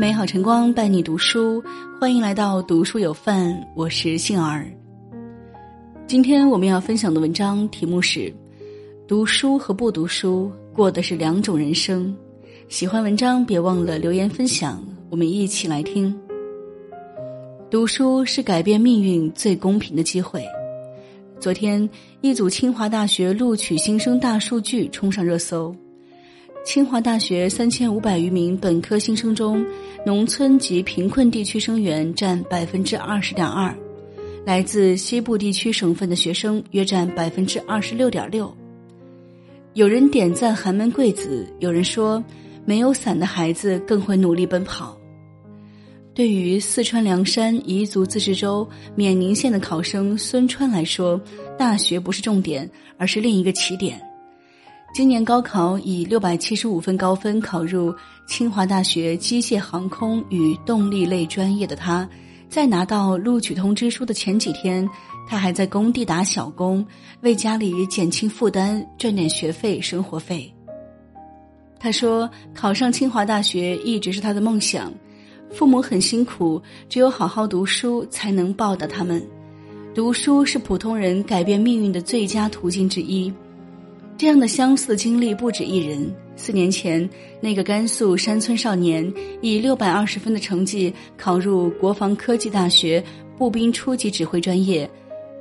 美好晨光伴你读书，欢迎来到读书有范，我是杏儿。今天我们要分享的文章题目是：读书和不读书过的是两种人生。喜欢文章别忘了留言分享，我们一起来听。读书是改变命运最公平的机会。昨天，一组清华大学录取新生大数据冲上热搜。清华大学三千五百余名本科新生中，农村及贫困地区生源占百分之二十点二，来自西部地区省份的学生约占百分之二十六点六。有人点赞寒门贵子，有人说没有伞的孩子更会努力奔跑。对于四川凉山彝族自治州冕宁县的考生孙川来说，大学不是重点，而是另一个起点。今年高考以六百七十五分高分考入清华大学机械航空与动力类专业的他，在拿到录取通知书的前几天，他还在工地打小工，为家里减轻负担，赚点学费、生活费。他说：“考上清华大学一直是他的梦想，父母很辛苦，只有好好读书才能报答他们。读书是普通人改变命运的最佳途径之一。”这样的相似经历不止一人。四年前，那个甘肃山村少年以六百二十分的成绩考入国防科技大学步兵初级指挥专业，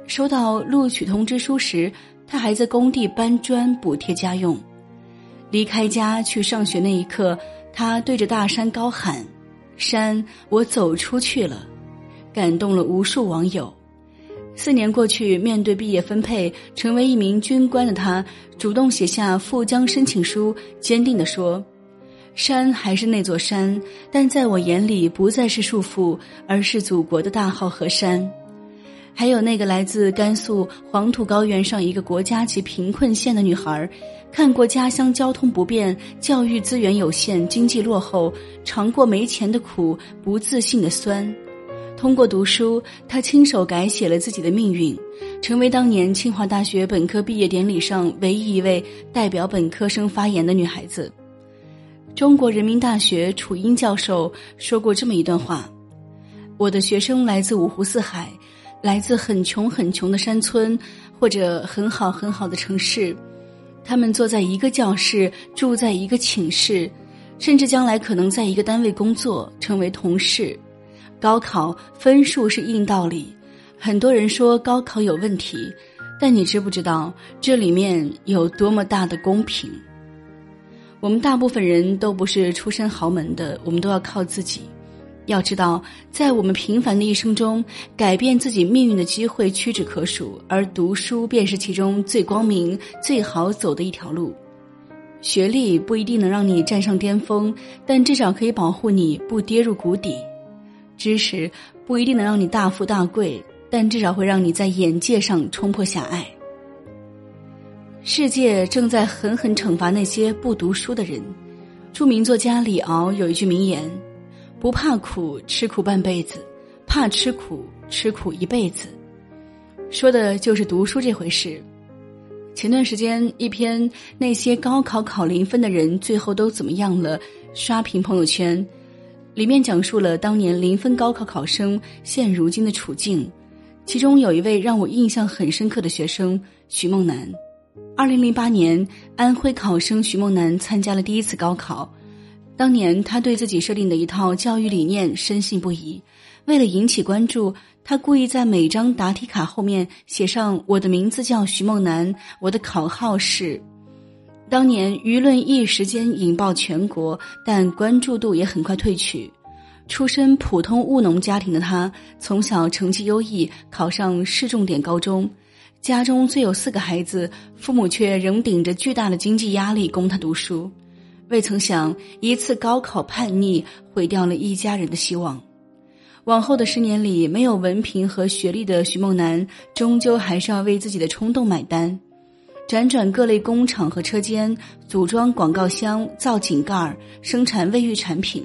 收到录取通知书时，他还在工地搬砖补贴家用。离开家去上学那一刻，他对着大山高喊：“山，我走出去了！”感动了无数网友。四年过去，面对毕业分配，成为一名军官的他，主动写下赴江申请书，坚定地说：“山还是那座山，但在我眼里不再是束缚，而是祖国的大好河山。”还有那个来自甘肃黄土高原上一个国家级贫困县的女孩，看过家乡交通不便、教育资源有限、经济落后，尝过没钱的苦、不自信的酸。通过读书，他亲手改写了自己的命运，成为当年清华大学本科毕业典礼上唯一一位代表本科生发言的女孩子。中国人民大学楚英教授说过这么一段话：“我的学生来自五湖四海，来自很穷很穷的山村，或者很好很好的城市，他们坐在一个教室，住在一个寝室，甚至将来可能在一个单位工作，成为同事。”高考分数是硬道理，很多人说高考有问题，但你知不知道这里面有多么大的公平？我们大部分人都不是出身豪门的，我们都要靠自己。要知道，在我们平凡的一生中，改变自己命运的机会屈指可数，而读书便是其中最光明、最好走的一条路。学历不一定能让你站上巅峰，但至少可以保护你不跌入谷底。知识不一定能让你大富大贵，但至少会让你在眼界上冲破狭隘。世界正在狠狠惩罚那些不读书的人。著名作家李敖有一句名言：“不怕苦，吃苦半辈子；怕吃苦，吃苦一辈子。”说的就是读书这回事。前段时间，一篇那些高考考零分的人最后都怎么样了，刷屏朋友圈。里面讲述了当年零分高考考生现如今的处境，其中有一位让我印象很深刻的学生徐梦楠。二零零八年，安徽考生徐梦楠参加了第一次高考，当年他对自己设定的一套教育理念深信不疑，为了引起关注，他故意在每张答题卡后面写上“我的名字叫徐梦楠，我的考号是”。当年舆论一时间引爆全国，但关注度也很快退去。出身普通务农家庭的他，从小成绩优异，考上市重点高中。家中虽有四个孩子，父母却仍顶着巨大的经济压力供他读书。未曾想，一次高考叛逆毁掉了一家人的希望。往后的十年里，没有文凭和学历的徐梦楠，终究还是要为自己的冲动买单。辗转各类工厂和车间，组装广告箱、造井盖、生产卫浴产品，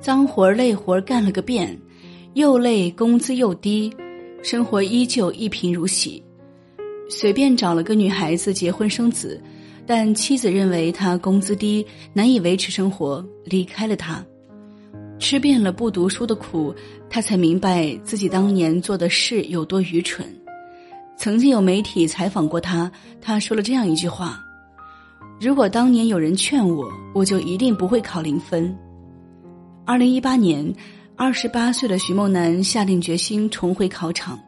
脏活累活干了个遍，又累工资又低，生活依旧一贫如洗。随便找了个女孩子结婚生子，但妻子认为他工资低，难以维持生活，离开了他。吃遍了不读书的苦，他才明白自己当年做的事有多愚蠢。曾经有媒体采访过他，他说了这样一句话：“如果当年有人劝我，我就一定不会考零分。”二零一八年，二十八岁的徐梦楠下定决心重回考场。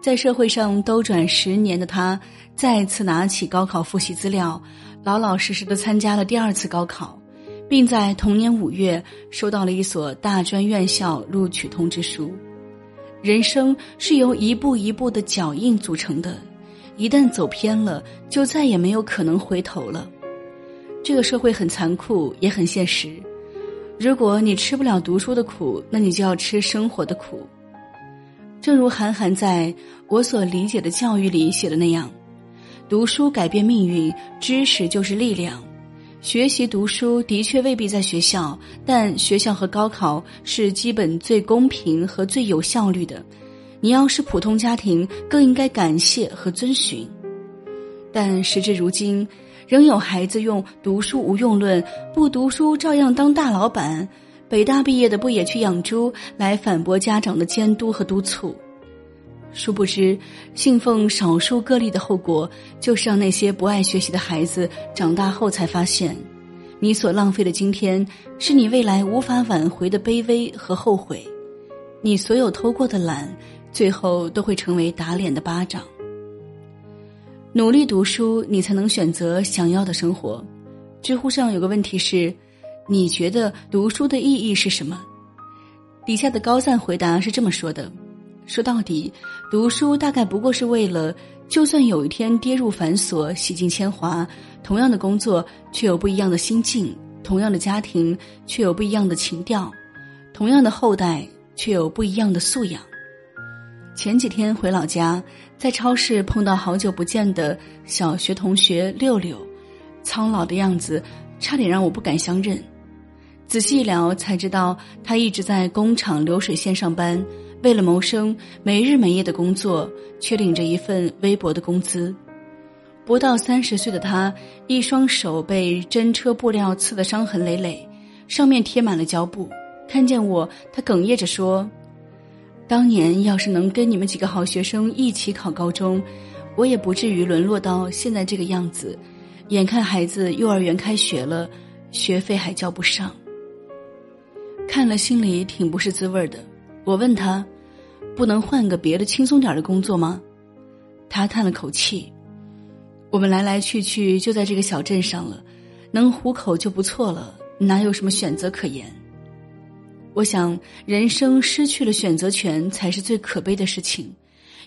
在社会上兜转十年的他，再次拿起高考复习资料，老老实实的参加了第二次高考，并在同年五月收到了一所大专院校录取通知书。人生是由一步一步的脚印组成的，一旦走偏了，就再也没有可能回头了。这个社会很残酷，也很现实。如果你吃不了读书的苦，那你就要吃生活的苦。正如韩寒在我所理解的教育里写的那样，读书改变命运，知识就是力量。学习读书的确未必在学校，但学校和高考是基本最公平和最有效率的。你要是普通家庭，更应该感谢和遵循。但时至如今，仍有孩子用“读书无用论”，不读书照样当大老板。北大毕业的不也去养猪来反驳家长的监督和督促？殊不知，信奉少数个例的后果，就是让那些不爱学习的孩子长大后才发现，你所浪费的今天，是你未来无法挽回的卑微和后悔。你所有偷过的懒，最后都会成为打脸的巴掌。努力读书，你才能选择想要的生活。知乎上有个问题是。你觉得读书的意义是什么？底下的高赞回答是这么说的：说到底，读书大概不过是为了，就算有一天跌入繁琐、洗尽铅华，同样的工作却有不一样的心境，同样的家庭却有不一样的情调，同样的后代却有不一样的素养。前几天回老家，在超市碰到好久不见的小学同学六六，苍老的样子，差点让我不敢相认。仔细一聊，才知道他一直在工厂流水线上班，为了谋生，没日没夜的工作，却领着一份微薄的工资。不到三十岁的他，一双手被针车布料刺得伤痕累累，上面贴满了胶布。看见我，他哽咽着说：“当年要是能跟你们几个好学生一起考高中，我也不至于沦落到现在这个样子。眼看孩子幼儿园开学了，学费还交不上。”看了心里挺不是滋味的，我问他：“不能换个别的轻松点的工作吗？”他叹了口气：“我们来来去去就在这个小镇上了，能糊口就不错了，哪有什么选择可言？”我想，人生失去了选择权才是最可悲的事情，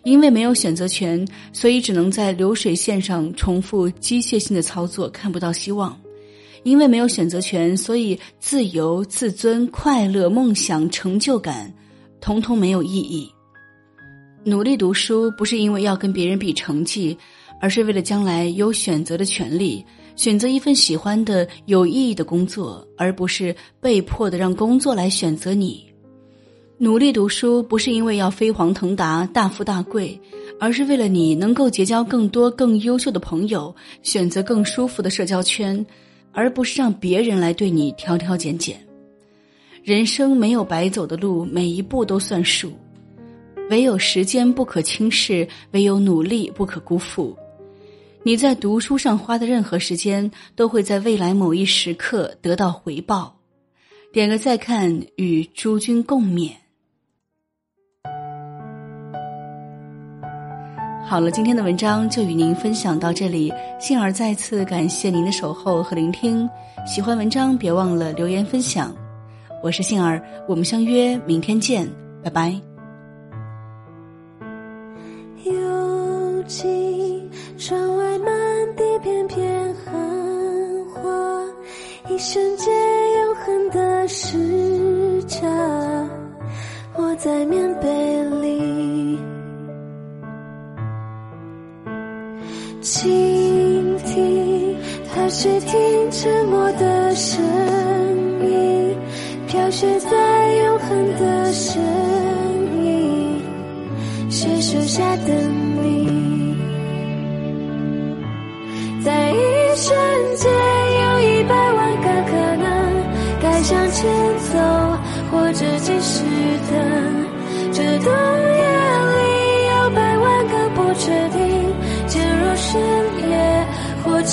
因为没有选择权，所以只能在流水线上重复机械性的操作，看不到希望。因为没有选择权，所以自由、自尊、快乐、梦想、成就感，统统没有意义。努力读书不是因为要跟别人比成绩，而是为了将来有选择的权利，选择一份喜欢的、有意义的工作，而不是被迫的让工作来选择你。努力读书不是因为要飞黄腾达、大富大贵，而是为了你能够结交更多更优秀的朋友，选择更舒服的社交圈。而不是让别人来对你挑挑拣拣。人生没有白走的路，每一步都算数。唯有时间不可轻视，唯有努力不可辜负。你在读书上花的任何时间，都会在未来某一时刻得到回报。点个再看，与诸君共勉。好了，今天的文章就与您分享到这里。幸儿再次感谢您的守候和聆听。喜欢文章，别忘了留言分享。我是幸儿，我们相约明天见，拜拜。又见窗外满地片片寒花，一瞬间永恒的时差，我在棉被里。倾听，踏水听沉默的声音，飘雪在永恒的身影，雪树下等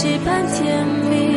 期盼天明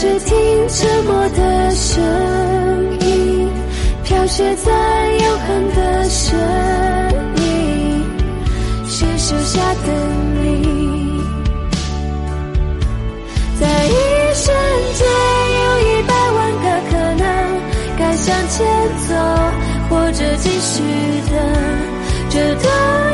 只听沉默的声音，飘雪在永恒的身影，是树下的你，在一瞬间有一百万个可能，该向前走或者继续等，这段。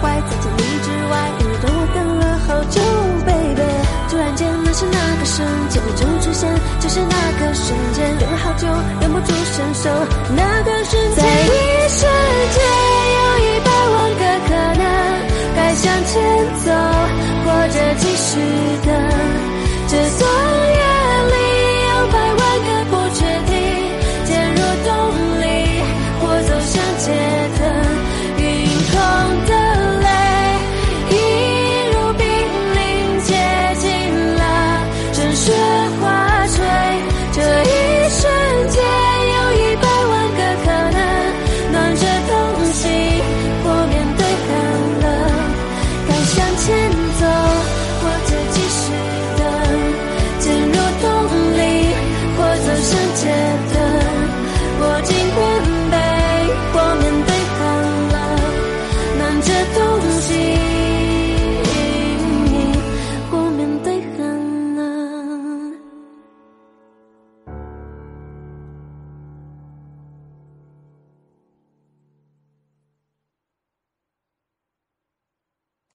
怪自己